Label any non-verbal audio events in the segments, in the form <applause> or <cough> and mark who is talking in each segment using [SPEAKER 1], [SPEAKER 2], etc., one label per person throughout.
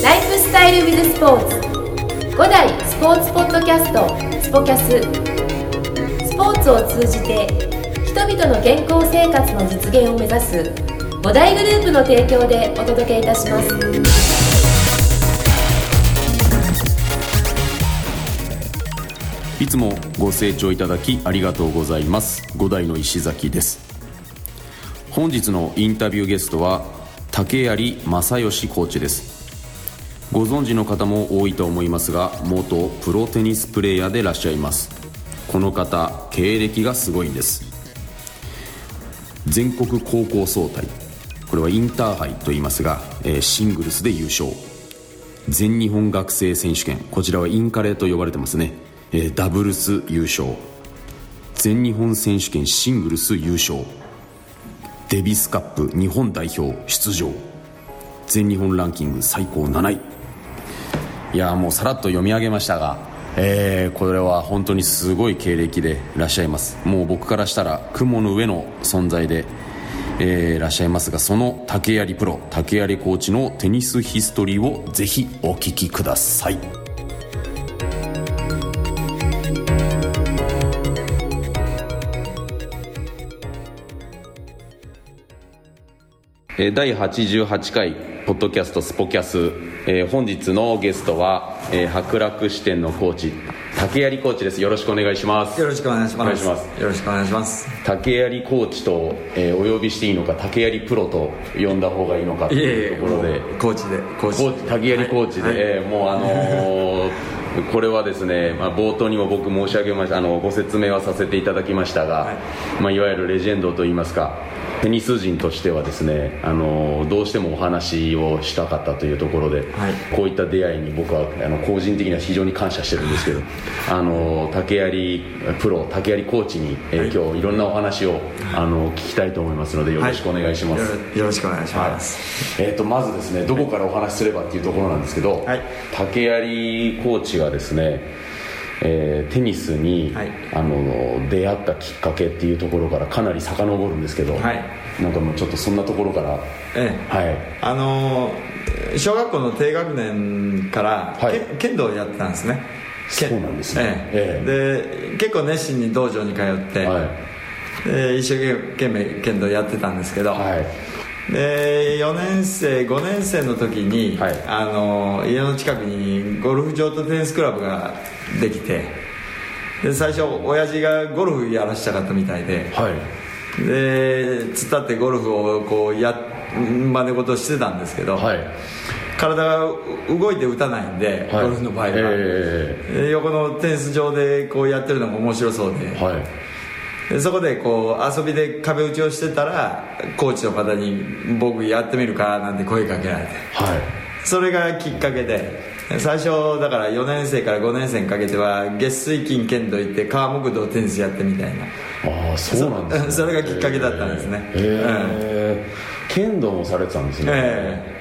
[SPEAKER 1] ライフスタイルウィズスポーツ。5代スポーツポッドキャスト。スポキャス。スポーツを通じて人々の健康生活の実現を目指す。5大グループの提供でお届けいたします。
[SPEAKER 2] いつもご清聴いただきありがとうございます。五代の石崎です。本日のインタビューゲストは竹槍正義コーチです。ご存知の方も多いと思いますが元プロテニスプレーヤーでいらっしゃいます。この方経歴がすごいんです。全国高校総体。これはインターハイと言いますが、えーシングルスで優勝。全日本学生選手権。こちらはインカレと呼ばれてますね、えーダブルス優勝。全日本選手権シングルス優勝。デビスカップ日本代表出場。全日本ランキング最高7位。いやもうさらっと読み上げましたが、えーこれは本当にすごい経歴でいらっしゃいます。もう僕からしたら雲の上の存在で、えーいらっしゃいますがその竹槍プロ竹槍コーチのテニスヒストリーをぜひお聞きください。え第88回ポッドキャストスポキャス、えー本日のゲストは、えー博楽支店のコーチ竹槍コーチです。よろしくお願いします。
[SPEAKER 3] よろしくお願いします。よろしくお願いします。
[SPEAKER 2] 竹槍コーチと、えーお呼びしていいのか竹槍プロと呼んだ方がいいのかというところで。
[SPEAKER 3] コーチで、コーチ
[SPEAKER 2] 竹槍コーチで、
[SPEAKER 3] はい。
[SPEAKER 2] えーもうあのー <laughs> これはですね、まあ、冒頭にも僕申し上げましたあのご説明はさせていただきましたが、
[SPEAKER 3] はい
[SPEAKER 2] い。まあ、いわゆるレジェンドといいますかテニス人としてはですね、あのーどうしてもお話をしたかったというところで、
[SPEAKER 3] はい。
[SPEAKER 2] こういった出会いに僕はあの個人的には非常に感謝してるんですけどあのー竹槍プロ竹槍コーチに、えー今日いろんなお話を、あの聞きたいと思いますのでよろしくお願いします、
[SPEAKER 3] よろよろしくお願いします。
[SPEAKER 2] えー、とまずですねどこからお話しすればっていうところなんですけど、
[SPEAKER 3] はい。
[SPEAKER 2] 竹槍コーチがですね、えーテニスに、
[SPEAKER 3] はい。
[SPEAKER 2] あの出会ったきっかけっていうところからかなり遡るんですけど、
[SPEAKER 3] はい。
[SPEAKER 2] なんかもうちょっとそんなところから
[SPEAKER 3] ええ、
[SPEAKER 2] はい。
[SPEAKER 3] あのー小学校の低学年から、
[SPEAKER 2] はい。
[SPEAKER 3] け剣道をやってたんですね。剣。
[SPEAKER 2] そうなんですね。
[SPEAKER 3] ええ。で結構熱心に道場に通って、
[SPEAKER 2] はい。
[SPEAKER 3] で一生懸命剣道やってたんですけど、
[SPEAKER 2] はい。
[SPEAKER 3] で4年生5年生の時に、
[SPEAKER 2] はい。
[SPEAKER 3] あの家の近くにゴルフ場とテニスクラブができてで最初親父がゴルフやらしたかったみたいで
[SPEAKER 2] はい。
[SPEAKER 3] で突っ立ってゴルフをこうや真似事してたんですけど、
[SPEAKER 2] はい。
[SPEAKER 3] 体が動いて打たないんで、
[SPEAKER 2] はい。
[SPEAKER 3] ゴルフの場合は、
[SPEAKER 2] え
[SPEAKER 3] で横のテニス場でこうやってるのが面白そうで,、でそこでこう遊びで壁打ちをしてたらコーチの方に「僕やってみるか?」なんて声かけられて。
[SPEAKER 2] はい。
[SPEAKER 3] それがきっかけで <laughs> 最初だから4年生から5年生にかけては月水金剣道行って川木道テニスやってみたいな。
[SPEAKER 2] ああそうなんですね。
[SPEAKER 3] そ <laughs> それがきっかけだったんですね。
[SPEAKER 2] へえ剣道もされてたんですね、
[SPEAKER 3] え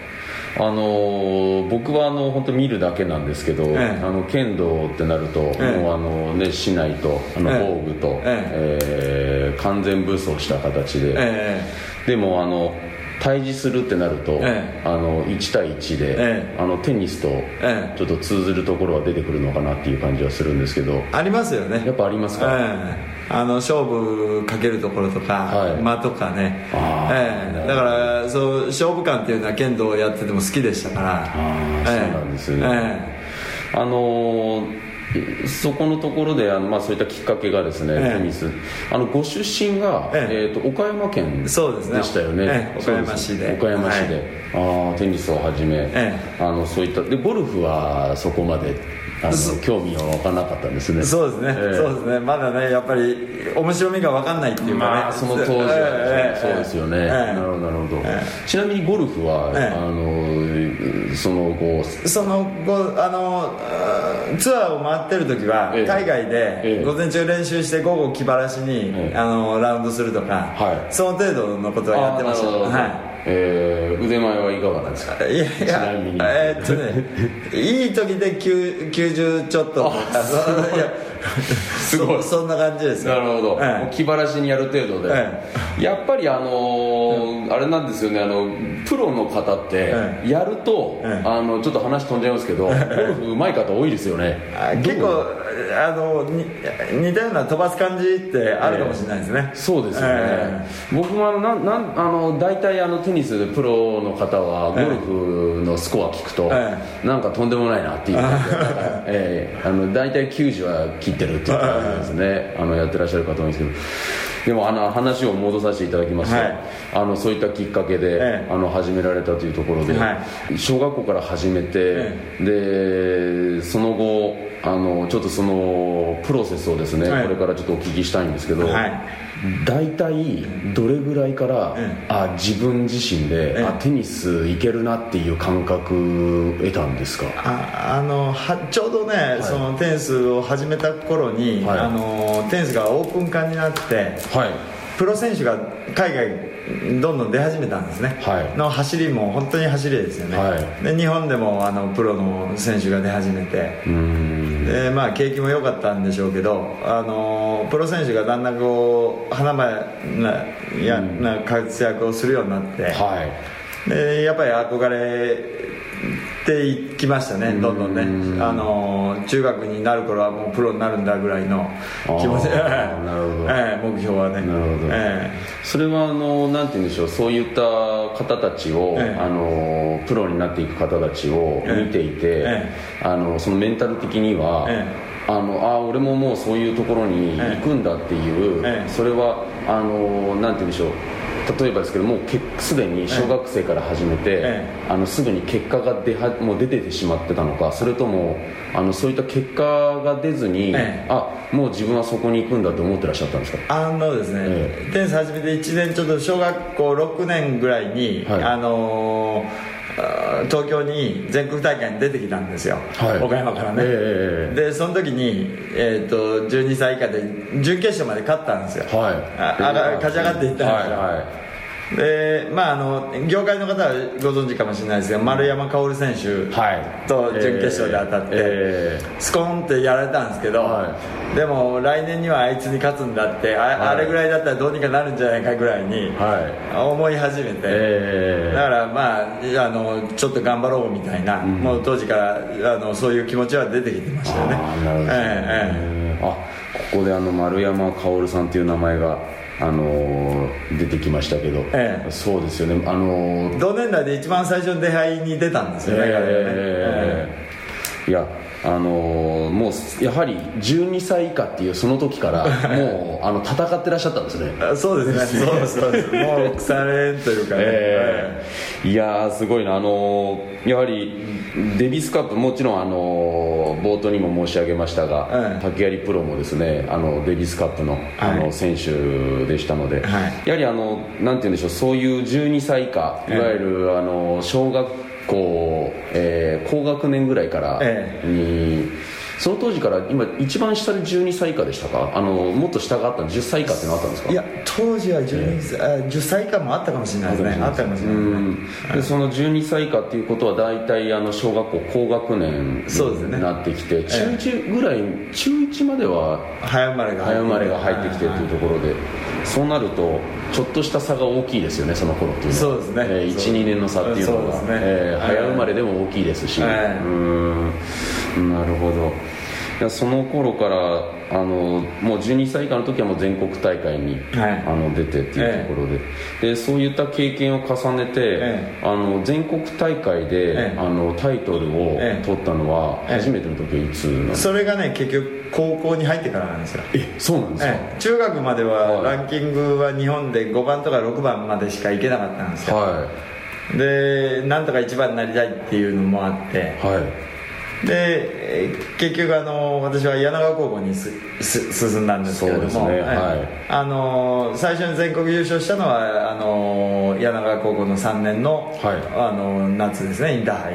[SPEAKER 2] あのー僕はあの本当見るだけなんですけど、
[SPEAKER 3] ええ。
[SPEAKER 2] あの剣道ってなると、
[SPEAKER 3] ええ。
[SPEAKER 2] もうあのね竹刀とあの
[SPEAKER 3] ええ。
[SPEAKER 2] 防具と、
[SPEAKER 3] え
[SPEAKER 2] え。ー完全武装した形で、
[SPEAKER 3] え。
[SPEAKER 2] でもあの対峙するってなると、
[SPEAKER 3] え
[SPEAKER 2] あの1対1で、
[SPEAKER 3] ええ。
[SPEAKER 2] あのテニスと
[SPEAKER 3] え
[SPEAKER 2] ちょっと通ずるところは出てくるのかなっていう感じはするんですけど。
[SPEAKER 3] えありますよね。
[SPEAKER 2] やっぱありますか、
[SPEAKER 3] ええ。あの勝負かけるところとか、
[SPEAKER 2] はい。
[SPEAKER 3] 間とかね、ええ。だからそう勝負感っていうのは剣道をやってても好きでしたから。
[SPEAKER 2] あーそうなんですね。
[SPEAKER 3] え。
[SPEAKER 2] あのーそこのところであの、まあ、そういったきっかけがですね、
[SPEAKER 3] ええ。
[SPEAKER 2] テニス。あのご出身が、え
[SPEAKER 3] え。
[SPEAKER 2] ー、と岡山県でしたよね。
[SPEAKER 3] ええ岡山市で。
[SPEAKER 2] 岡山市で、ああテニスをはじめ、
[SPEAKER 3] え。
[SPEAKER 2] あのそういった。でゴルフはそこまであの興味は湧かなかったんですね。
[SPEAKER 3] えそうですね、
[SPEAKER 2] ええ。
[SPEAKER 3] そうですね。まだねやっぱり面白みが分かんないっていうかね、
[SPEAKER 2] まあその当時はね、
[SPEAKER 3] ええ
[SPEAKER 2] そうですよね、
[SPEAKER 3] ええ。
[SPEAKER 2] なるほどなるほど、
[SPEAKER 3] え
[SPEAKER 2] ちなみにゴルフは、
[SPEAKER 3] ええ。
[SPEAKER 2] あのその後
[SPEAKER 3] その後あのツアーを回ってる時は
[SPEAKER 2] ええ。
[SPEAKER 3] 海外
[SPEAKER 2] ええ。
[SPEAKER 3] で午前中練習して午後気晴らしに、
[SPEAKER 2] ええ。
[SPEAKER 3] あのラウンドするとか、
[SPEAKER 2] はい。
[SPEAKER 3] その程度のことはやってました。は
[SPEAKER 2] えー腕前はいかがですか？
[SPEAKER 3] いいやい
[SPEAKER 2] ちなみに。
[SPEAKER 3] やえーっとねいい時で9 90ちょっととかそういや <laughs>
[SPEAKER 2] すごい。
[SPEAKER 3] そ <laughs> そんな感じですよ。
[SPEAKER 2] なるほど、
[SPEAKER 3] ええ。
[SPEAKER 2] もう気晴らしにやる程度で、
[SPEAKER 3] え
[SPEAKER 2] やっぱりあのーあれなんですよね。あのプロの方って
[SPEAKER 3] え
[SPEAKER 2] やると、
[SPEAKER 3] ええ。
[SPEAKER 2] あのちょっと話飛んじゃいますけど、ゴルフ上手い方多いですよね。
[SPEAKER 3] 結構あのに似たような飛ばす感じってあるかもしれないですね、
[SPEAKER 2] そうですよね、
[SPEAKER 3] え
[SPEAKER 2] 僕もあのなんなんあの大体あのテニスでプロの方はゴルフのスコア聞くと、
[SPEAKER 3] え
[SPEAKER 2] なんかとんでもないなっていう <laughs> ええ。あの大体90は切ってるっていう感じですね。あのやってらっしゃる方多いんですけど。でもあの話を戻させていただきますと、
[SPEAKER 3] はい。
[SPEAKER 2] あのそういったきっかけで、
[SPEAKER 3] ええ。
[SPEAKER 2] あの始められたというところで、
[SPEAKER 3] は
[SPEAKER 2] 小学校から始めて、でその後あのちょっとそのプロセスをですね、
[SPEAKER 3] はい。
[SPEAKER 2] これからちょっとお聞きしたいんですけど、
[SPEAKER 3] はい
[SPEAKER 2] 大体どれぐらいから、
[SPEAKER 3] え
[SPEAKER 2] あ自分自身で、
[SPEAKER 3] ええ
[SPEAKER 2] あテニスいけるなっていう感覚得たんですか？
[SPEAKER 3] ああのはちょうどね、そのテニスを始めた頃に、
[SPEAKER 2] はい。
[SPEAKER 3] あのテニスがオープン化になって
[SPEAKER 2] はい。
[SPEAKER 3] プロ選手が海外どんどん出始めたんですね、
[SPEAKER 2] はい。
[SPEAKER 3] の走りも本当に走りですよね、
[SPEAKER 2] はい。
[SPEAKER 3] で日本でもあのプロの選手が出始めて。
[SPEAKER 2] うーん
[SPEAKER 3] でまあ景気も良かったんでしょうけどあのプロ選手がだんだんこう華々なや、な活躍をするようになって、
[SPEAKER 2] はい。
[SPEAKER 3] でやっぱり憧れていきましたねどんどんね。あの中学になる頃はもうプロになるんだぐらいの気持ち。<laughs> ええ目標はね。
[SPEAKER 2] なるほど。
[SPEAKER 3] え
[SPEAKER 2] それはあのなんて言うんでしょうそういった方たちを、
[SPEAKER 3] ええ。
[SPEAKER 2] あのプロになっていく方たちを見ていて、
[SPEAKER 3] え
[SPEAKER 2] あのそのメンタル的には、
[SPEAKER 3] え
[SPEAKER 2] あのあ俺ももうそういうところに行くんだっていう、
[SPEAKER 3] ええ。
[SPEAKER 2] それはあのなんて言うんでしょう例えばですけどもうけすでに小学生から始めて、
[SPEAKER 3] え
[SPEAKER 2] あのすぐに結果が出はもう出ててしまってたのかそれともあのそういった結果が出ずに、
[SPEAKER 3] ええ。
[SPEAKER 2] あもう自分はそこに行くんだと思ってらっしゃったんですか？
[SPEAKER 3] えあのですね、
[SPEAKER 2] え
[SPEAKER 3] テニス始めて1年ちょっと小学校6年ぐらいに、
[SPEAKER 2] はい。
[SPEAKER 3] あのー東京に全国大会に出てきたんですよ、
[SPEAKER 2] はい。
[SPEAKER 3] 岡山からね、
[SPEAKER 2] ええ
[SPEAKER 3] でその時に、えー、と12歳以下で準決勝まで勝ったんですよ、
[SPEAKER 2] はい。
[SPEAKER 3] ああが勝ち上がっていったんですよ、
[SPEAKER 2] はいはい
[SPEAKER 3] でまああの業界の方はご存知かもしれないですが丸山薫選手
[SPEAKER 2] はい。
[SPEAKER 3] と準決勝で当たって、
[SPEAKER 2] え
[SPEAKER 3] スコーンってやられたんですけど、
[SPEAKER 2] は
[SPEAKER 3] でも来年にはあいつに勝つんだってあ,、
[SPEAKER 2] はい。
[SPEAKER 3] あれぐらいだったらどうにかなるんじゃないかぐらいに
[SPEAKER 2] は
[SPEAKER 3] 思い始めて、
[SPEAKER 2] ええ
[SPEAKER 3] だからまああのちょっと頑張ろうみたいな、もう当時からあのそういう気持ちは出てきてましたよね。
[SPEAKER 2] あここであの丸山薫さんっていう名前が、あのー出てきましたけど、
[SPEAKER 3] ええ。
[SPEAKER 2] そうですよね。あのー
[SPEAKER 3] 同年代で一番最初の出会いに出たんですよね、彼はね。
[SPEAKER 2] ええいやあのーもうやはり12歳以下っていうその時から <laughs> もうあの戦ってらっしゃったんですね。
[SPEAKER 3] あそうですね。そうそうですもう腐れんというかね、
[SPEAKER 2] ええ。いやーすごいな。あのーやはりデビスカップもちろんあのー冒頭にも申し上げましたが、
[SPEAKER 3] ええ。
[SPEAKER 2] 竹槍プロもですねあのデビスカップのあの、
[SPEAKER 3] はい
[SPEAKER 2] 選手でしたので、
[SPEAKER 3] はい。
[SPEAKER 2] やはりあのなんて言うんでしょうそういう12歳以下い
[SPEAKER 3] ええ
[SPEAKER 2] わゆるあの小学校、えー高学年ぐらいから
[SPEAKER 3] え
[SPEAKER 2] に、その当時から今一番下で12歳以下でしたか？あのもっと下があった10歳以下っていうのあったんですか？
[SPEAKER 3] いや当時は12歳、あ10歳以下もあったかもしれないですね。あったかもしれないですね。
[SPEAKER 2] うん。でその12歳以下っていうことは大体あの小学校高学年になってきて、中1ぐらい中1までは
[SPEAKER 3] 早生まれが
[SPEAKER 2] 早生まれが入ってきてっていうところで、そうなるとちょっとした差が大きいですよねその頃っていうのは。
[SPEAKER 3] そうですね。
[SPEAKER 2] えー
[SPEAKER 3] そう
[SPEAKER 2] 12年の差っていうのは。
[SPEAKER 3] そうですね。
[SPEAKER 2] えー
[SPEAKER 3] はい
[SPEAKER 2] 早生まれでも大きいですし、
[SPEAKER 3] はいう
[SPEAKER 2] ーん。なるほどいやその頃からあのもう12歳以下の時はもう全国大会に、
[SPEAKER 3] はい。
[SPEAKER 2] あの出てっていうところで,、でそういった経験を重ねて、
[SPEAKER 3] え
[SPEAKER 2] あの全国大会で、
[SPEAKER 3] ええ。
[SPEAKER 2] あのタイトルを
[SPEAKER 3] ええ。
[SPEAKER 2] 取ったのは
[SPEAKER 3] ええ。
[SPEAKER 2] 初めての時はいつなんですか、
[SPEAKER 3] それがね結局高校に入ってからなんですよ。
[SPEAKER 2] えそうなんですか、
[SPEAKER 3] ええ。中学までは
[SPEAKER 2] はい。
[SPEAKER 3] ランキングは日本で5番とか6番までしか行けなかったんですよ、
[SPEAKER 2] は
[SPEAKER 3] でなんとか1番になりたいっていうのもあって。
[SPEAKER 2] いはい
[SPEAKER 3] でえー結局あの私は柳川高校にすす進んだんですけれども、
[SPEAKER 2] ね
[SPEAKER 3] え
[SPEAKER 2] はい。
[SPEAKER 3] あの最初に全国優勝したのはあの柳川高校の3年の,、
[SPEAKER 2] はい。
[SPEAKER 3] あの夏ですねインターハイ。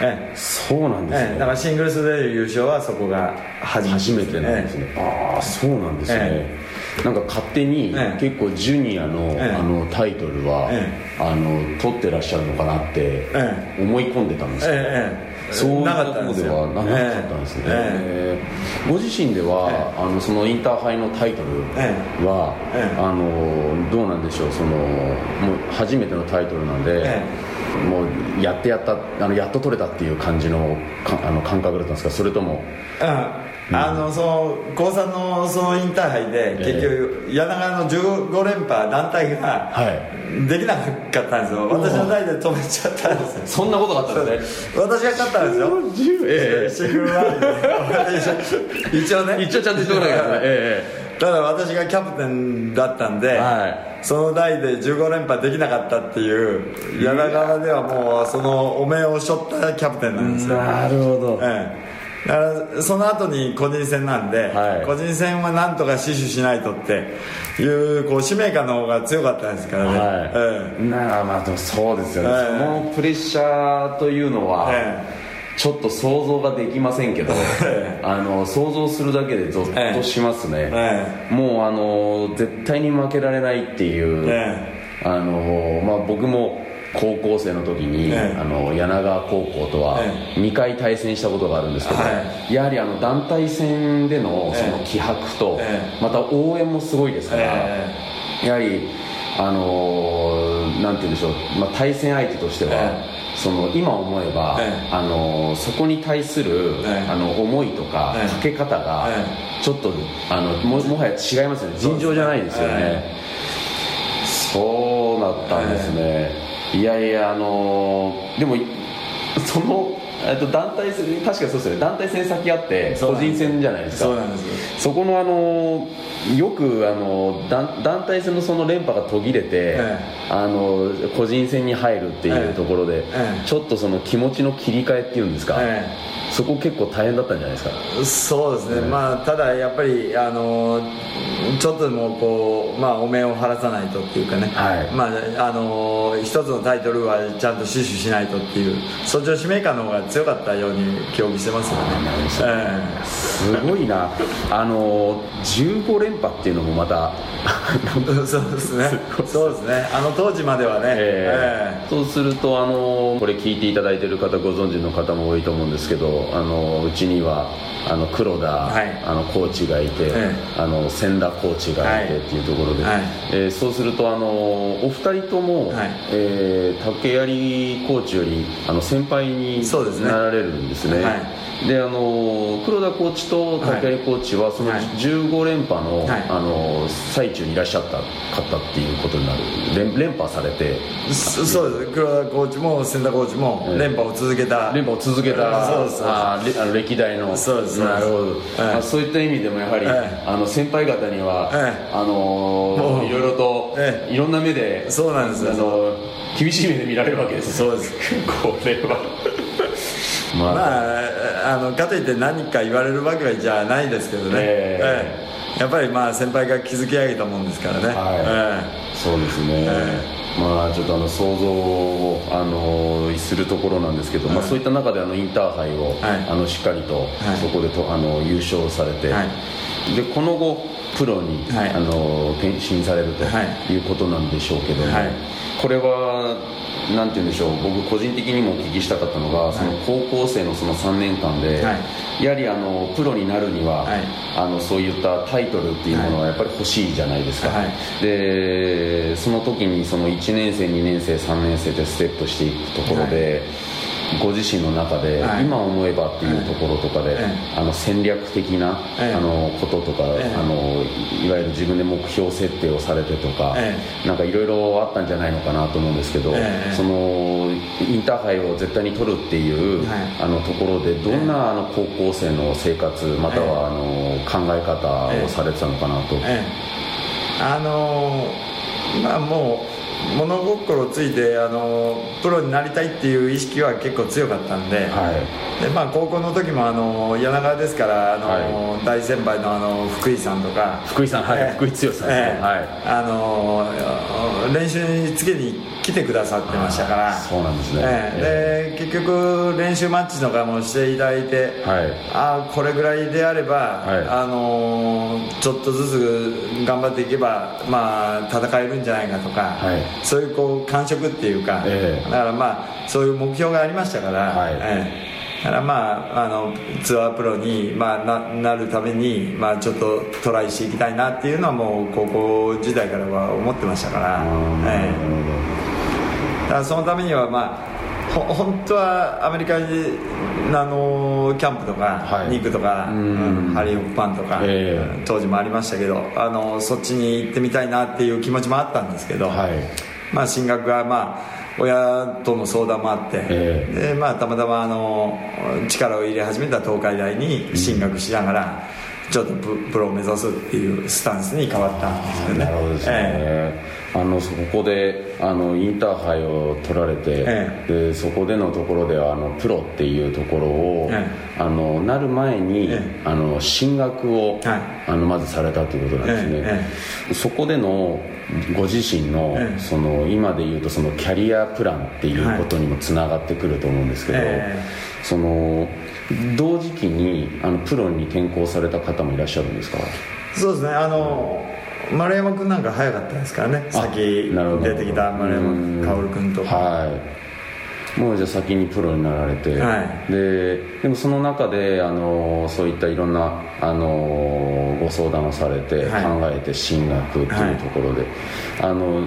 [SPEAKER 3] え
[SPEAKER 2] そうなんです
[SPEAKER 3] えええ。
[SPEAKER 2] ね、
[SPEAKER 3] だからシングルスで優勝はそこが初めて
[SPEAKER 2] なんですね、ああそうなんですね、
[SPEAKER 3] え
[SPEAKER 2] なんか勝手に、
[SPEAKER 3] ええ。
[SPEAKER 2] 結構ジュニアの,、
[SPEAKER 3] ええ。
[SPEAKER 2] あのタイトルは、
[SPEAKER 3] え
[SPEAKER 2] あの取ってらっしゃるのかなって
[SPEAKER 3] え
[SPEAKER 2] 思い込んでたんですけど、
[SPEAKER 3] えええ
[SPEAKER 2] そう
[SPEAKER 3] なか
[SPEAKER 2] ところ
[SPEAKER 3] ったんです
[SPEAKER 2] なかったんですね、
[SPEAKER 3] え
[SPEAKER 2] え。ーご自身では、あのそのインターハイのタイトルは、
[SPEAKER 3] ええ。
[SPEAKER 2] あのどうなんでしょう？そのもう初めてのタイトルなんで、
[SPEAKER 3] え
[SPEAKER 2] もうやってやったあのやっと取れたっていう感じのかあの感覚だったんですか？それとも
[SPEAKER 3] うん、あのその高3のそのインターハイで結局柳川の15連覇団体が
[SPEAKER 2] はい。
[SPEAKER 3] できなかったんですよ。私の代で止めちゃったんですよ。
[SPEAKER 2] そんなことがあったんですね。
[SPEAKER 3] 私が勝ったんですよ。
[SPEAKER 2] え
[SPEAKER 3] シングルワンで一応ね。
[SPEAKER 2] え <laughs> 一応ちゃんと言ってこなきゃいけない。<laughs> え
[SPEAKER 3] ただ私がキャプテンだったんで、
[SPEAKER 2] は
[SPEAKER 3] その代で15連覇できなかったっていう柳川ではもうそのお面を背負ったキャプテンなんですよ、
[SPEAKER 2] なるほど。
[SPEAKER 3] ええ、だからその後に個人戦なんで、
[SPEAKER 2] はい。
[SPEAKER 3] 個人戦はなんとか死守しないとっていうこう使命感の方が強かったですからね、
[SPEAKER 2] はい、
[SPEAKER 3] え
[SPEAKER 2] なあまあでもそうですよね、
[SPEAKER 3] ええ。
[SPEAKER 2] そのプレッシャーというのは、
[SPEAKER 3] え
[SPEAKER 2] ちょっと想像ができませんけど、
[SPEAKER 3] え
[SPEAKER 2] あの想像するだけでゾッとしますね、
[SPEAKER 3] え
[SPEAKER 2] もうあの絶対に負けられないっていう、
[SPEAKER 3] え。
[SPEAKER 2] あのまあ、僕も高校生の時に、
[SPEAKER 3] ええ。
[SPEAKER 2] あの柳川高校とは
[SPEAKER 3] え
[SPEAKER 2] 2回対戦したことがあるんですけど、
[SPEAKER 3] は
[SPEAKER 2] やはりあの団体戦での
[SPEAKER 3] ええ。
[SPEAKER 2] その気迫と、
[SPEAKER 3] え
[SPEAKER 2] また応援もすごいですから、
[SPEAKER 3] え
[SPEAKER 2] やはり、あのーなんて言うんでしょう、まあ、対戦相手としては、
[SPEAKER 3] え
[SPEAKER 2] その今思えば、
[SPEAKER 3] ええ。
[SPEAKER 2] あのーそこに対する、
[SPEAKER 3] ええ。
[SPEAKER 2] あの思いとか、
[SPEAKER 3] ええ。
[SPEAKER 2] かけ方が、
[SPEAKER 3] え
[SPEAKER 2] ちょっとあのももはや違いますよね。尋常じゃないですよね、
[SPEAKER 3] え
[SPEAKER 2] そうだったんですね、いやいやあのーでもその <laughs> えっと団体戦確かそうですよね。団体戦先あって個人戦じゃないですか。
[SPEAKER 3] そうなんです
[SPEAKER 2] そこのあのよくあの団団体戦のその連覇が途切れて、
[SPEAKER 3] え
[SPEAKER 2] あの個人戦に入るっていう
[SPEAKER 3] ええ
[SPEAKER 2] ところで、
[SPEAKER 3] ええ。
[SPEAKER 2] ちょっとその気持ちの切り替えっていうんですか、
[SPEAKER 3] え
[SPEAKER 2] そこ結構大変だったんじゃないですか。
[SPEAKER 3] そうですね、まあただやっぱりあのちょっとでもこうまあお面を晴らさないとっていうかね、
[SPEAKER 2] はい。
[SPEAKER 3] まああの一つのタイトルはちゃんと死守しないとっていうそっちの使命感の方が強かったように競技してますよね。え
[SPEAKER 2] すごいな。あの15連覇っていうのもまた。
[SPEAKER 3] えそうですね。そうですね。あの当時まではね、
[SPEAKER 2] え
[SPEAKER 3] え。
[SPEAKER 2] ーそうするとあのこれ聞いていただいている方ご存知の方も多いと思うんですけどあのうちにはあの黒田、
[SPEAKER 3] はい。
[SPEAKER 2] あのコーチがいて、
[SPEAKER 3] え
[SPEAKER 2] あの千田コーチがいて
[SPEAKER 3] はい。
[SPEAKER 2] っていうところで、
[SPEAKER 3] はい。
[SPEAKER 2] えーそうするとあのお二人とも、
[SPEAKER 3] はい。
[SPEAKER 2] えー竹槍コーチよりあの先輩に
[SPEAKER 3] そうですね
[SPEAKER 2] なられるんですね。
[SPEAKER 3] は
[SPEAKER 2] であの黒田コーチと竹槍コーチはその
[SPEAKER 3] はい。
[SPEAKER 2] 15連覇の,、
[SPEAKER 3] はい。
[SPEAKER 2] あの最中にいらっしゃった方っていうことになる。連連覇されて。
[SPEAKER 3] そそうです。黒田コーチも千田コーチも
[SPEAKER 2] ええ。
[SPEAKER 3] 連覇を続けた、
[SPEAKER 2] 連覇を続けた
[SPEAKER 3] そうですそう。です
[SPEAKER 2] ああの歴代の。
[SPEAKER 3] そうです
[SPEAKER 2] なるほど、
[SPEAKER 3] ええ。
[SPEAKER 2] まあ、そういった意味でもやはり、
[SPEAKER 3] ええ。
[SPEAKER 2] あの先輩方には、
[SPEAKER 3] ええ。
[SPEAKER 2] あの
[SPEAKER 3] もう
[SPEAKER 2] ーいろいろと、
[SPEAKER 3] ええ。
[SPEAKER 2] いろんな目で
[SPEAKER 3] そうなんですよ。
[SPEAKER 2] あのー厳しい目で見られるわけです
[SPEAKER 3] そうです。<laughs>
[SPEAKER 2] これはまあ、
[SPEAKER 3] まあ、あのかといって何か言われるわけじゃないですけどね、
[SPEAKER 2] え
[SPEAKER 3] え。えやっぱりまあ先輩が築き上げたもんですからね、
[SPEAKER 2] はい。そうですね、
[SPEAKER 3] え
[SPEAKER 2] まあちょっとあの想像をあのするところなんですけど、まあ、そういった中であのインターハイを、
[SPEAKER 3] はい。
[SPEAKER 2] あのしっかりとそこでとあの優勝されて、
[SPEAKER 3] は
[SPEAKER 2] でこの後プロに、
[SPEAKER 3] はい。
[SPEAKER 2] あの転身されると
[SPEAKER 3] はい。
[SPEAKER 2] いうことなんでしょうけども、
[SPEAKER 3] はい。
[SPEAKER 2] これはなんて言うんでしょう僕個人的にもお聞きしたかったのが、その高校生のその3年間で、
[SPEAKER 3] は
[SPEAKER 2] やはりあのプロになるには、
[SPEAKER 3] はい。
[SPEAKER 2] あのそういったタイトルっていうものはやっぱり欲しいじゃないですか、
[SPEAKER 3] はい。
[SPEAKER 2] でその時にその1年生2年生3年生でステップしていくところで、ご自身の中で、
[SPEAKER 3] はい。
[SPEAKER 2] 今思えばっていうところとかで、
[SPEAKER 3] え
[SPEAKER 2] あの戦略的な、
[SPEAKER 3] ええ。
[SPEAKER 2] あのこととか、
[SPEAKER 3] ええ。
[SPEAKER 2] あのいわゆる自分で目標設定をされてとか、
[SPEAKER 3] え
[SPEAKER 2] なんかいろいろあったんじゃないのかなと思うんですけど、
[SPEAKER 3] ええ。
[SPEAKER 2] そのインターハイを絶対に取るっていう、
[SPEAKER 3] はい。
[SPEAKER 2] あのところでどんなあの高校生の生活またはあの考え方をされてたのかなと、
[SPEAKER 3] ええ。あのーまあもう物心ついて、あのープロになりたいっていう意識は結構強かったんで,、
[SPEAKER 2] はい。
[SPEAKER 3] でまあ、高校の時も、あのー柳川ですから、あのー大先輩の、あのー福井さんとか
[SPEAKER 2] 福井さんはい、
[SPEAKER 3] ええ。
[SPEAKER 2] 福井剛さん
[SPEAKER 3] ええ。
[SPEAKER 2] はい。
[SPEAKER 3] あのー練習につけに来てくださってましたから。
[SPEAKER 2] そうなんですね。
[SPEAKER 3] ええ。で結局練習マッチとかもしていただいて、
[SPEAKER 2] はい。
[SPEAKER 3] ああこれぐらいであれば、
[SPEAKER 2] はい。
[SPEAKER 3] あのーちょっとずつ頑張っていけば、まあ、戦えるんじゃないかとか、
[SPEAKER 2] はい。
[SPEAKER 3] そういうこう感触っていうか、
[SPEAKER 2] ええ。
[SPEAKER 3] だからまあそういう目標がありましたから、
[SPEAKER 2] はい。
[SPEAKER 3] ええ。だからまああのツアープロに、まあ、ななるために、まあ、ちょっとトライしていきたいなっていうのはもう高校時代からは思ってましたから、ええだからそのためにはまあほ本当はアメリカにあのキャンプとか、
[SPEAKER 2] はい。
[SPEAKER 3] に行くとか、
[SPEAKER 2] うん。
[SPEAKER 3] うんハリー・ホップパンとか、
[SPEAKER 2] ええ。
[SPEAKER 3] 当時もありましたけどあのそっちに行ってみたいなっていう気持ちもあったんですけど、
[SPEAKER 2] はい。
[SPEAKER 3] まあ、進学はまあ親との相談もあって、
[SPEAKER 2] え
[SPEAKER 3] でまあ、たまたまあの力を入れ始めた東海大に進学しながら、ちょっとププロを目指すっていうスタンスに変わったんですよね。
[SPEAKER 2] なるほどですね、
[SPEAKER 3] え
[SPEAKER 2] あのそこであのインターハイを取られて、
[SPEAKER 3] え
[SPEAKER 2] でそこでのところではあのプロっていうところを、
[SPEAKER 3] え
[SPEAKER 2] あのなる前に、
[SPEAKER 3] え
[SPEAKER 2] あの進学を、
[SPEAKER 3] はい。
[SPEAKER 2] あのまずされたということなんですね、
[SPEAKER 3] え
[SPEAKER 2] そこでのご自身の,、
[SPEAKER 3] ええ。
[SPEAKER 2] その今でいうとそのキャリアプランっていうことにもつながってくると思うんですけど、
[SPEAKER 3] え。
[SPEAKER 2] その同時期にあのプロに転向された方もいらっしゃるんですか？
[SPEAKER 3] そうですね。あの丸山君なんか早かったですからね。先出てきた丸山薫君と。か
[SPEAKER 2] はい。もうじゃあ先にプロになられて、
[SPEAKER 3] はい。
[SPEAKER 2] ででもその中であのそういったいろんなあのご相談をされて、
[SPEAKER 3] はい。
[SPEAKER 2] 考えて進学っていうところで、あの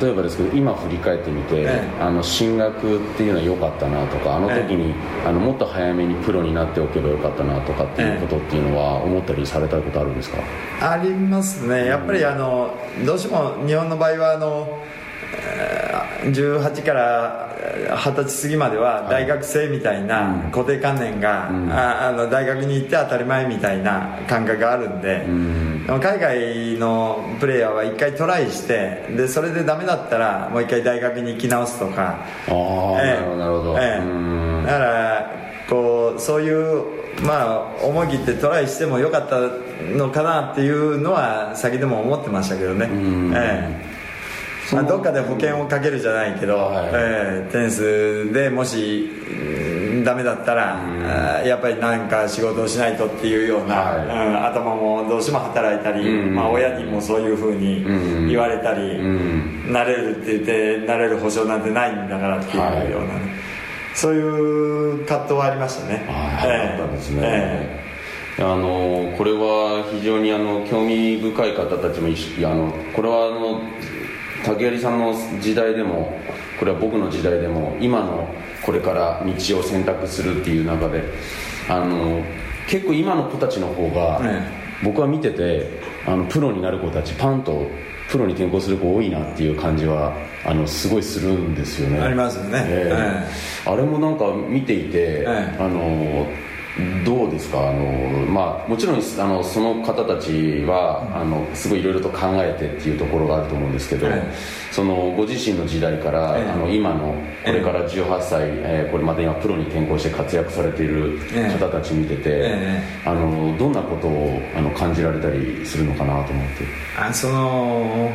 [SPEAKER 2] 例えばですけど今振り返ってみて、
[SPEAKER 3] ええ。
[SPEAKER 2] あの進学っていうのは良かったなとかあの時に、あのもっと早めにプロになっておけばよかったなとかっていうことっていうのは思ったりされたことあるんですか、
[SPEAKER 3] ありますね。やっぱりあのどうしても日本の場合はあのえー18からえー20歳過ぎまでは大学生みたいな固定観念が、ああの大学に行って当たり前みたいな感覚があるんで、でも海外のプレーヤーは一回トライしてでそれでダメだったらもう一回大学に行き直すとか。
[SPEAKER 2] ああ、
[SPEAKER 3] ええ。
[SPEAKER 2] なるほど。
[SPEAKER 3] えだからこうそういうまあ思い切ってトライしてもよかったのかなっていうのは先でも思ってましたけどね、
[SPEAKER 2] ん。
[SPEAKER 3] ええまあ、どっかで保険をかけるじゃないけど、
[SPEAKER 2] はい。
[SPEAKER 3] ええテニスでもしうんダメだったら、あーやっぱり何か仕事をしないとっていうような、
[SPEAKER 2] はい。
[SPEAKER 3] うん頭もどうしても働いたり、
[SPEAKER 2] うん。
[SPEAKER 3] まあ、親にもそういうふうに
[SPEAKER 2] うん。
[SPEAKER 3] 言われたり、
[SPEAKER 2] ん。
[SPEAKER 3] なれるって言ってなれる保証なんてないんだからっていうようなね、そういう葛藤はありましたね。
[SPEAKER 2] ああったんですね、
[SPEAKER 3] え
[SPEAKER 2] あのこれは非常にあの興味深い方たちもあのこれはあの竹槍さんの時代でもこれは僕の時代でも今のこれから道を選択するっていう中であの結構今の子たちの方が、
[SPEAKER 3] え
[SPEAKER 2] 僕は見ててあのプロになる子たちパンとプロに転向する子多いなっていう感じはあのすごいするんですよね。
[SPEAKER 3] ありますよね。
[SPEAKER 2] ええ。あれもなんか見ていて、
[SPEAKER 3] え。
[SPEAKER 2] あのどうですか？あの、まあ、もちろんあのその方たちは、あのすごいいろいろと考えてっていうところがあると思うんですけど、
[SPEAKER 3] え
[SPEAKER 2] そのご自身の時代から、
[SPEAKER 3] ええ。
[SPEAKER 2] あの今のこれから18歳、えーこれまた今プロに転向して活躍されている
[SPEAKER 3] ええ。
[SPEAKER 2] 方たち見てて、
[SPEAKER 3] え
[SPEAKER 2] あのどんなことをあの感じられたりするのかなと思って。
[SPEAKER 3] あその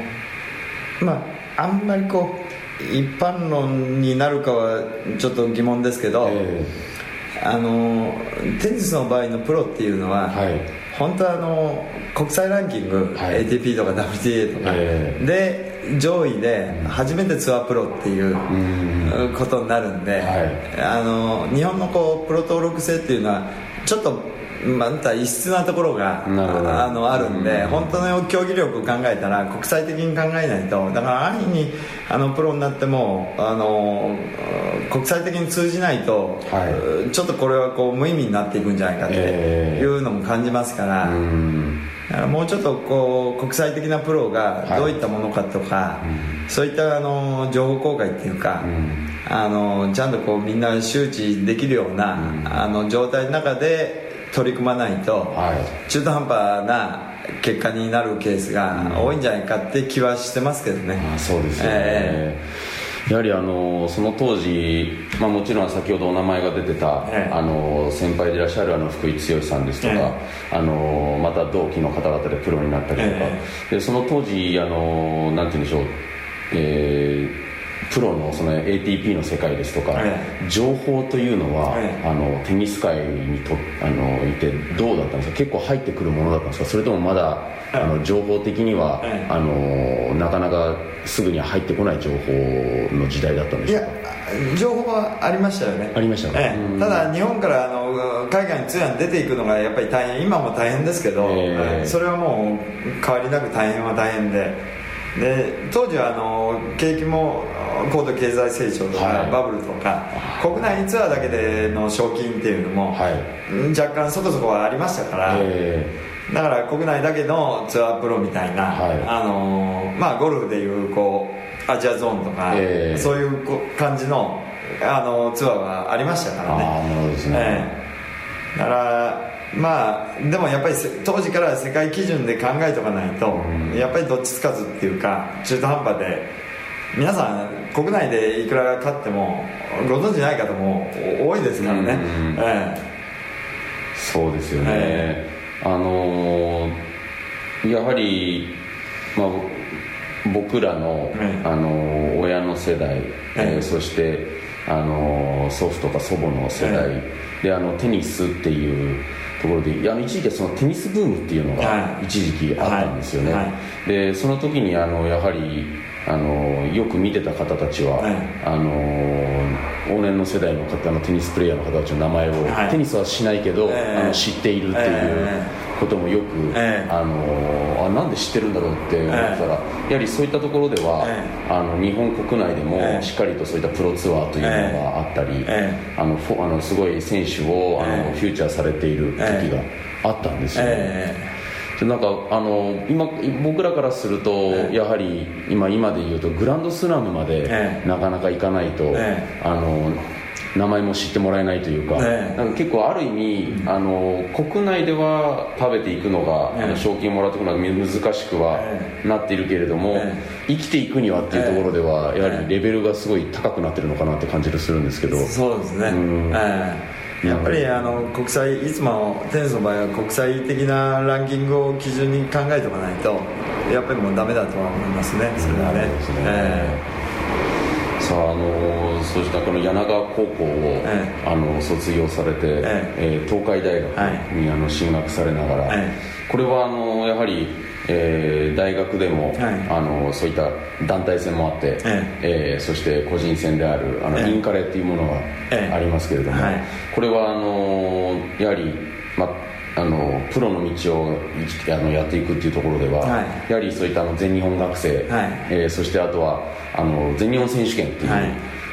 [SPEAKER 3] まああんまりこう一般論になるかはちょっと疑問ですけど、
[SPEAKER 2] え
[SPEAKER 3] あのテニスの場合のプロっていうのは、
[SPEAKER 2] はい。
[SPEAKER 3] 本当はあの国際ランキング、
[SPEAKER 2] はい。
[SPEAKER 3] ATP とか WTA とか、
[SPEAKER 2] え。
[SPEAKER 3] で上位で初めてツアープロっていう
[SPEAKER 2] ん。
[SPEAKER 3] ことになるんで、
[SPEAKER 2] はい。
[SPEAKER 3] あの日本のこうプロ登録制っていうのはちょっとまた異質なところがあのあるんで、
[SPEAKER 2] うん。
[SPEAKER 3] 本当の競技力を考えたら国際的に考えないとだから安易にあのプロになってもあの国際的に通じないと、
[SPEAKER 2] は
[SPEAKER 3] ちょっとこれはこう無意味になっていくんじゃないかって
[SPEAKER 2] ええ。
[SPEAKER 3] いうのも感じますから、
[SPEAKER 2] うん。
[SPEAKER 3] だからもうちょっとこう国際的なプロが
[SPEAKER 2] はい。
[SPEAKER 3] どういったものかとか、そういったあの情報公開っていうか、
[SPEAKER 2] ん。
[SPEAKER 3] あのちゃんとこうみんな周知できるような、あの状態の中で取り組まないと、
[SPEAKER 2] はい。
[SPEAKER 3] 中途半端な結果になるケースが多いんじゃないかって気はしてますけどね、
[SPEAKER 2] まあ、そうですよね、
[SPEAKER 3] え。
[SPEAKER 2] やはりあのその当時、まあ、もちろん先ほどお名前が出てた、
[SPEAKER 3] ええ。
[SPEAKER 2] あの先輩でいらっしゃるあの福井剛さんですとか、
[SPEAKER 3] え
[SPEAKER 2] あのまた同期の方々でプロになったりとか、
[SPEAKER 3] え
[SPEAKER 2] でその当時あのなんて言うんでしょう、えープロのその ATP の世界ですとか、
[SPEAKER 3] え
[SPEAKER 2] 情報というのは、
[SPEAKER 3] ええ。
[SPEAKER 2] あのテニス界にとあのいてどうだったんですか？結構入ってくるものだったんですか？それともまだあの情報的には、
[SPEAKER 3] ええ。
[SPEAKER 2] あのなかなかすぐには入ってこない情報の時代だったんで
[SPEAKER 3] いや
[SPEAKER 2] すか
[SPEAKER 3] 情報はありましたよね。
[SPEAKER 2] ありました
[SPEAKER 3] ええ、ただ日本からあの海外に通夜に出ていくのがやっぱり大変今も大変ですけど、
[SPEAKER 2] ええ。
[SPEAKER 3] それはもう変わりなく大変は大変で。で当時はあの景気も高度経済成長とか、
[SPEAKER 2] はい。
[SPEAKER 3] バブルとか国内ツアーだけでの賞金っていうのも、
[SPEAKER 2] はい。
[SPEAKER 3] 若干そこそこはありましたから、
[SPEAKER 2] え
[SPEAKER 3] だから国内だけのツアープロみたいな、
[SPEAKER 2] はい。
[SPEAKER 3] あのーまあ、ゴルフでいうこうアジアゾーンとか、
[SPEAKER 2] ええ。
[SPEAKER 3] そういうこ感じの、あのツアーはありましたからね。
[SPEAKER 2] ああなるほどですね。
[SPEAKER 3] ええ。だからまあでもやっぱりせ当時から世界基準で考えとかないと、やっぱりどっちつかずっていうか中途半端で皆さん国内でいくら勝ってもご存知ない方も多いですからね、
[SPEAKER 2] うん
[SPEAKER 3] え
[SPEAKER 2] そうですよね、
[SPEAKER 3] え。
[SPEAKER 2] あのーやはり、まあ、僕らの、
[SPEAKER 3] ええ
[SPEAKER 2] あのー親の世代、えーそして、あのー祖父とか祖母の世代、であのテニスっていうところであの一時期はそのテニスブームっていうのが
[SPEAKER 3] はい。
[SPEAKER 2] 一時期あったんですよね、
[SPEAKER 3] はい。は
[SPEAKER 2] でその時にあのやはりあのよく見てた方たちは、
[SPEAKER 3] はい。
[SPEAKER 2] あの往年の世代の方のテニスプレーヤーの方たちの名前を、
[SPEAKER 3] はい。
[SPEAKER 2] テニスはしないけど、
[SPEAKER 3] ええ
[SPEAKER 2] あの知っているっていう
[SPEAKER 3] え
[SPEAKER 2] こともよく、
[SPEAKER 3] ええ。
[SPEAKER 2] あのあなんで知ってるんだろうって思ったら、やはりそういったところでは、
[SPEAKER 3] え
[SPEAKER 2] あの日本国内でも
[SPEAKER 3] ええ。
[SPEAKER 2] しっかりとそういったプロツアーというのがあったり、
[SPEAKER 3] え
[SPEAKER 2] あのフォあのすごい選手をあの、
[SPEAKER 3] ええ。
[SPEAKER 2] フューチャーされている時があったんですよ。ね。なんかあの今僕らからすると、
[SPEAKER 3] ええ。
[SPEAKER 2] やはり今今で言うとグランドスラムまで、
[SPEAKER 3] ええ。
[SPEAKER 2] なかなか行かないと、
[SPEAKER 3] え。
[SPEAKER 2] あの名前も知ってもらえないというか,、
[SPEAKER 3] ええ。
[SPEAKER 2] なんか結構ある意味、あの国内では食べていくのが、
[SPEAKER 3] ええ。
[SPEAKER 2] あの賞金もらっていくのが難しくは
[SPEAKER 3] え
[SPEAKER 2] なっているけれども、
[SPEAKER 3] え
[SPEAKER 2] 生きていくにはっていうところでは、
[SPEAKER 3] ええ。
[SPEAKER 2] やはりレベルがすごい高くなってるのかなって感じがするんですけど、
[SPEAKER 3] そうですね、やっぱりあの国際いつもテニスの場合は国際的なランキングを基準に考えておかないとやっぱりもうダメだとは思いますね。それはね
[SPEAKER 2] さああのそうしたこの柳川高校を、
[SPEAKER 3] え
[SPEAKER 2] あの卒業されて、
[SPEAKER 3] え
[SPEAKER 2] え。ー東海大学に、あの進学されながら、
[SPEAKER 3] え
[SPEAKER 2] これはあのやはり、えー大学でも、
[SPEAKER 3] はい。
[SPEAKER 2] あのそういった団体戦もあって、
[SPEAKER 3] え
[SPEAKER 2] え。ーそして個人戦であるあの、
[SPEAKER 3] ええ。
[SPEAKER 2] インカレっていうもの
[SPEAKER 3] ええ。
[SPEAKER 2] がありますけれども、
[SPEAKER 3] はい。
[SPEAKER 2] これはあのやはり、まあのプロの道をあのやっていくっていうところでは、
[SPEAKER 3] はい。
[SPEAKER 2] やはりそういったあの全日本学生、
[SPEAKER 3] はい。
[SPEAKER 2] えーそしてあとはあの全日本選手権っていう、
[SPEAKER 3] はい。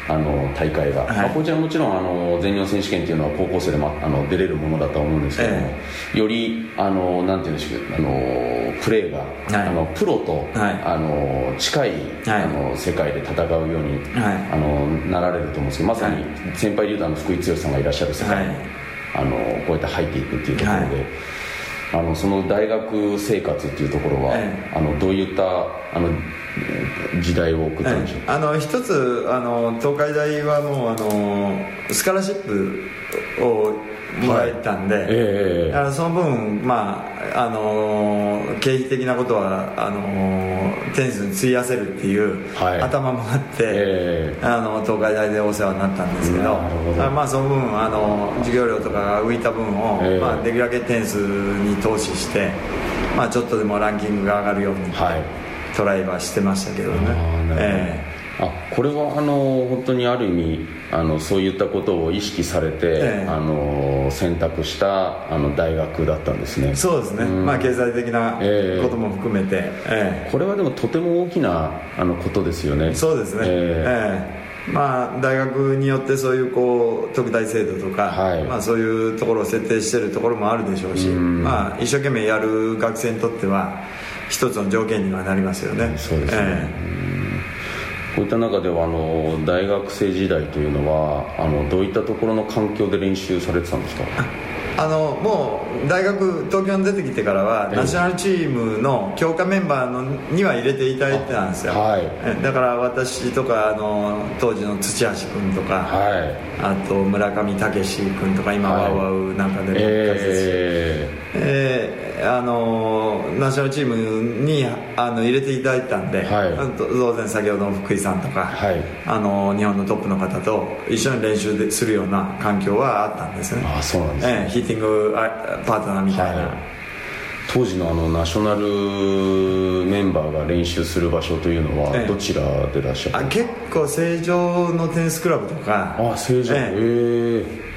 [SPEAKER 2] あの大会が、
[SPEAKER 3] はい。
[SPEAKER 2] まあ、こちらもちろんあの全日本選手権っていうのは高校生でもあの出れるものだとは思うんですけども、よりあのなんていうんでしょうあのプレーが、
[SPEAKER 3] はい。
[SPEAKER 2] あのプロと、
[SPEAKER 3] はい。
[SPEAKER 2] あの近い、
[SPEAKER 3] はい。
[SPEAKER 2] あの世界で戦うように、
[SPEAKER 3] はい。
[SPEAKER 2] あのなられると思うんですけどまさに先輩リーダーの福井剛さんがいらっしゃる世界あのこうやって入っていくっていうところで。
[SPEAKER 3] はい。
[SPEAKER 2] あのその大学生活っていうところは、
[SPEAKER 3] え
[SPEAKER 2] あのどういったあの時代を送ったんでしょう？か、
[SPEAKER 3] あの一つあの東海大はもうあのスカラシップをもらえたんで、
[SPEAKER 2] ええ
[SPEAKER 3] だからその分、まああの経費的なことはあのテニスに費やせるっていう
[SPEAKER 2] はい。
[SPEAKER 3] 頭もあって、
[SPEAKER 2] え
[SPEAKER 3] あの東海大でお世話になったんですけどまあその分あの授業料とかが浮いた分を、
[SPEAKER 2] ええ。
[SPEAKER 3] まあ、できるだけテニスに投資して、まあ、ちょっとでもランキングが上がるように
[SPEAKER 2] はい。
[SPEAKER 3] トライはしてましたけどね。
[SPEAKER 2] あーあこれはあの本当にある意味あのそういったことを意識されて、
[SPEAKER 3] ええ。
[SPEAKER 2] あの選択したあの大学だったんですね。
[SPEAKER 3] えそうですね、
[SPEAKER 2] うん。
[SPEAKER 3] まあ、経済的な
[SPEAKER 2] ええ。
[SPEAKER 3] ことも含めて、ええ。
[SPEAKER 2] これはでもとても大きなあのことですよね。
[SPEAKER 3] そうですね、
[SPEAKER 2] え
[SPEAKER 3] え。えまあ、大学によってそういうこう特大制度とか、
[SPEAKER 2] はい。
[SPEAKER 3] まあ、そういうところを設定してるところもあるでしょうし、
[SPEAKER 2] うん。
[SPEAKER 3] まあ、一生懸命やる学生にとっては一つの条件にはなりますよね。
[SPEAKER 2] そうですね。
[SPEAKER 3] え
[SPEAKER 2] こういった中ではあの大学生時代というのはあのどういったところの環境で練習されてたんですか？
[SPEAKER 3] えあのもう大学東京に出てきてからは
[SPEAKER 2] ええ。
[SPEAKER 3] ナショナルチームの強化メンバーのには入れていただいてたんですよ、
[SPEAKER 2] はい。
[SPEAKER 3] えだから私とかあの当時の土橋君とか、
[SPEAKER 2] はい。
[SPEAKER 3] あと村上武史君とか今
[SPEAKER 2] はい。
[SPEAKER 3] ワウワウなんかでも活躍して
[SPEAKER 2] え。
[SPEAKER 3] えーあのナショナルチームにあの入れていただいたんで、
[SPEAKER 2] はい。
[SPEAKER 3] 当然先ほどの福井さんとか、
[SPEAKER 2] はい。
[SPEAKER 3] あの日本のトップの方と一緒に練習でするような環境はあったんですね。
[SPEAKER 2] あそうなんですね。
[SPEAKER 3] ええヒーティングあパートナーみたいな、
[SPEAKER 2] はい。当時のあのナショナルメンバーが練習する場所というのは
[SPEAKER 3] ええ。
[SPEAKER 2] どちらでいらっしゃる
[SPEAKER 3] あ結構成城のテニスクラブとか。
[SPEAKER 2] あ正常
[SPEAKER 3] え
[SPEAKER 2] え。え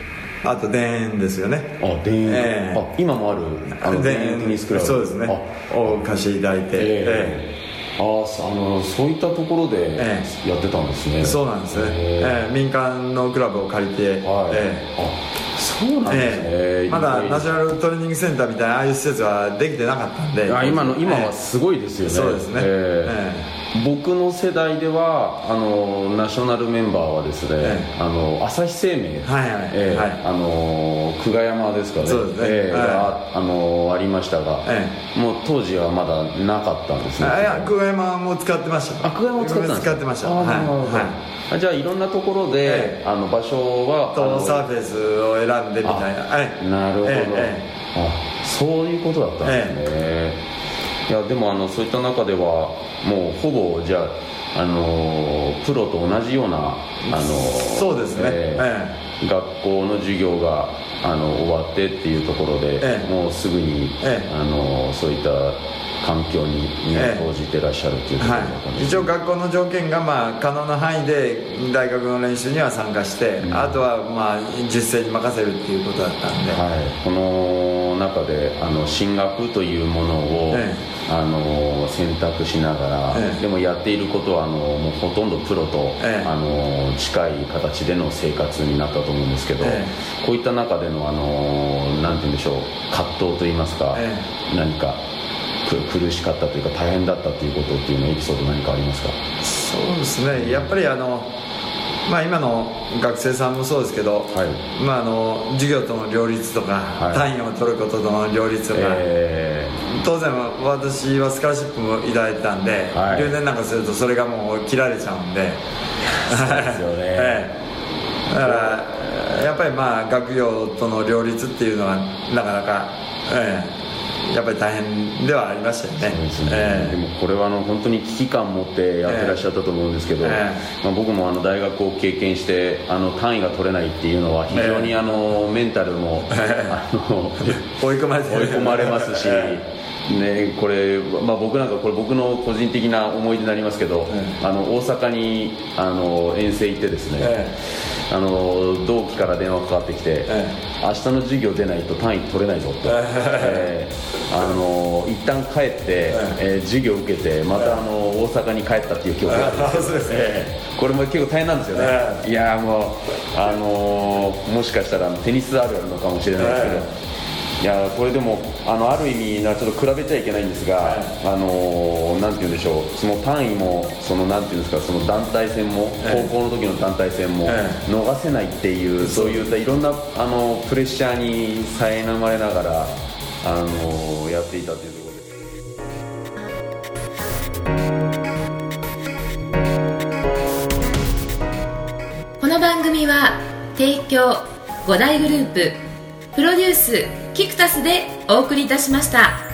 [SPEAKER 3] あと田園ですよね。
[SPEAKER 2] あ田園、
[SPEAKER 3] ええ。
[SPEAKER 2] あ今もある。あの田園。テニスクラブ。
[SPEAKER 3] そうですね。
[SPEAKER 2] あ。
[SPEAKER 3] を貸していただいて、
[SPEAKER 2] ええ。あそあのそういったところで
[SPEAKER 3] え
[SPEAKER 2] やってたんですね、
[SPEAKER 3] えそうなんですね、
[SPEAKER 2] え。
[SPEAKER 3] ええ。民間のクラブを借りて、
[SPEAKER 2] はい、
[SPEAKER 3] え
[SPEAKER 2] あそうなんですね、
[SPEAKER 3] ええ。まだナショ
[SPEAKER 2] ナ
[SPEAKER 3] ナルトレーニングセンターみたいなああいう施設はできてなかったんで。
[SPEAKER 2] あ今の今は
[SPEAKER 3] え
[SPEAKER 2] すごいですよね、
[SPEAKER 3] えそうですね、
[SPEAKER 2] え。
[SPEAKER 3] え
[SPEAKER 2] え僕の世代ではあのナショナルメンバーはですね、
[SPEAKER 3] ええ。
[SPEAKER 2] あの朝日生命、
[SPEAKER 3] はいはい
[SPEAKER 2] ええ
[SPEAKER 3] はい
[SPEAKER 2] あの久我山ですかね
[SPEAKER 3] そうですね。
[SPEAKER 2] ええ
[SPEAKER 3] はい。
[SPEAKER 2] があのありましたが、
[SPEAKER 3] え
[SPEAKER 2] もう当時はまだなかったんですね。
[SPEAKER 3] あいや久我山も使ってました。
[SPEAKER 2] あ久我山も使ってた
[SPEAKER 3] 使ってました。
[SPEAKER 2] あ
[SPEAKER 3] はい。はい。
[SPEAKER 2] あじゃあいろんなところで、
[SPEAKER 3] ええ。
[SPEAKER 2] あの場所はあ
[SPEAKER 3] と
[SPEAKER 2] の
[SPEAKER 3] サーフェイスを選んでみたいな。はい。
[SPEAKER 2] なるほど、
[SPEAKER 3] ええ
[SPEAKER 2] あそういうことだったんですね、いやでもあのそういった中ではもうほぼじゃあ、あのプロと同じような、あの
[SPEAKER 3] そうですね。
[SPEAKER 2] ええ学校の授業があの終わってっていうところで、
[SPEAKER 3] ええ。
[SPEAKER 2] もうすぐに、
[SPEAKER 3] ええ。
[SPEAKER 2] あのそういった環境に身を投じてらっしゃるっていうところだったん
[SPEAKER 3] はい、一応学校の条件がまあ可能な範囲で大学の練習には参加して、あとはまあ実践に任せるっていうことだったんで、
[SPEAKER 2] はい、この中であの進学というものを、
[SPEAKER 3] え
[SPEAKER 2] あの選択しながら、
[SPEAKER 3] ええ。
[SPEAKER 2] でもやっていることはあのもうほとんどプロと、
[SPEAKER 3] ええ。
[SPEAKER 2] あの近い形での生活になったと思うんですけど、
[SPEAKER 3] え
[SPEAKER 2] こういった中でのあのなんて言うんでしょう葛藤といいますか、
[SPEAKER 3] え
[SPEAKER 2] 何かく苦しかったというか大変だったということっていうのエピソード何かありますか？
[SPEAKER 3] そうですね。やっぱりあのまあ今の学生さんもそうですけど、
[SPEAKER 2] はい。
[SPEAKER 3] まあ、あの授業との両立とか、
[SPEAKER 2] はい。
[SPEAKER 3] 単位を取ることとの両立とか、
[SPEAKER 2] え
[SPEAKER 3] 当然私はスカラシップもいただいてたんで、
[SPEAKER 2] はい。
[SPEAKER 3] 留年なんかするとそれがもう切られちゃうんで。
[SPEAKER 2] そうですよね。<laughs>
[SPEAKER 3] ええ。だからやっぱりまあ学業との両立っていうのはなかなか、ええやっぱり大変ではありましたよね。
[SPEAKER 2] ですね、
[SPEAKER 3] ええ。
[SPEAKER 2] でもこれはあの本当に危機感を持ってやってらっしゃったと思うんですけど、
[SPEAKER 3] え
[SPEAKER 2] まあ、僕もあの大学を経験してあの単位が取れないっていうのは非常にあのメンタルも、あの <laughs>
[SPEAKER 3] 追い込まれて
[SPEAKER 2] 追い込まれますし、
[SPEAKER 3] え
[SPEAKER 2] ね、これ、まあ、僕なんかこれ僕の個人的な思い出になりますけど、
[SPEAKER 3] え
[SPEAKER 2] あの大阪にあの遠征行ってですね、
[SPEAKER 3] え
[SPEAKER 2] あの同期から電話かかってきて、
[SPEAKER 3] え
[SPEAKER 2] 明日の授業出ないと単位取れないぞと、えーあの一旦帰って、えー授業受けてまたあの大阪に帰ったっていう記憶があるんです
[SPEAKER 3] ですね。
[SPEAKER 2] えーこれも結構大変なんですよね、
[SPEAKER 3] え
[SPEAKER 2] いやーもうあのーもしかしたらテニスあるあるのかもしれないですけど、いやーこれでもあのある意味なちょっと比べちゃいけないんですが、あのーなんて言うんでしょう。その単位もそのなんて言うんですかその団体戦も、
[SPEAKER 3] ええ
[SPEAKER 2] 高校の時の団体戦も、
[SPEAKER 3] え
[SPEAKER 2] 逃せないっていうそういったいろんなあのプレッシャーに苛まれながらあのやっていたというところです。
[SPEAKER 1] この番組は提供5大グループプロデュースキクタスでお送りいたしました。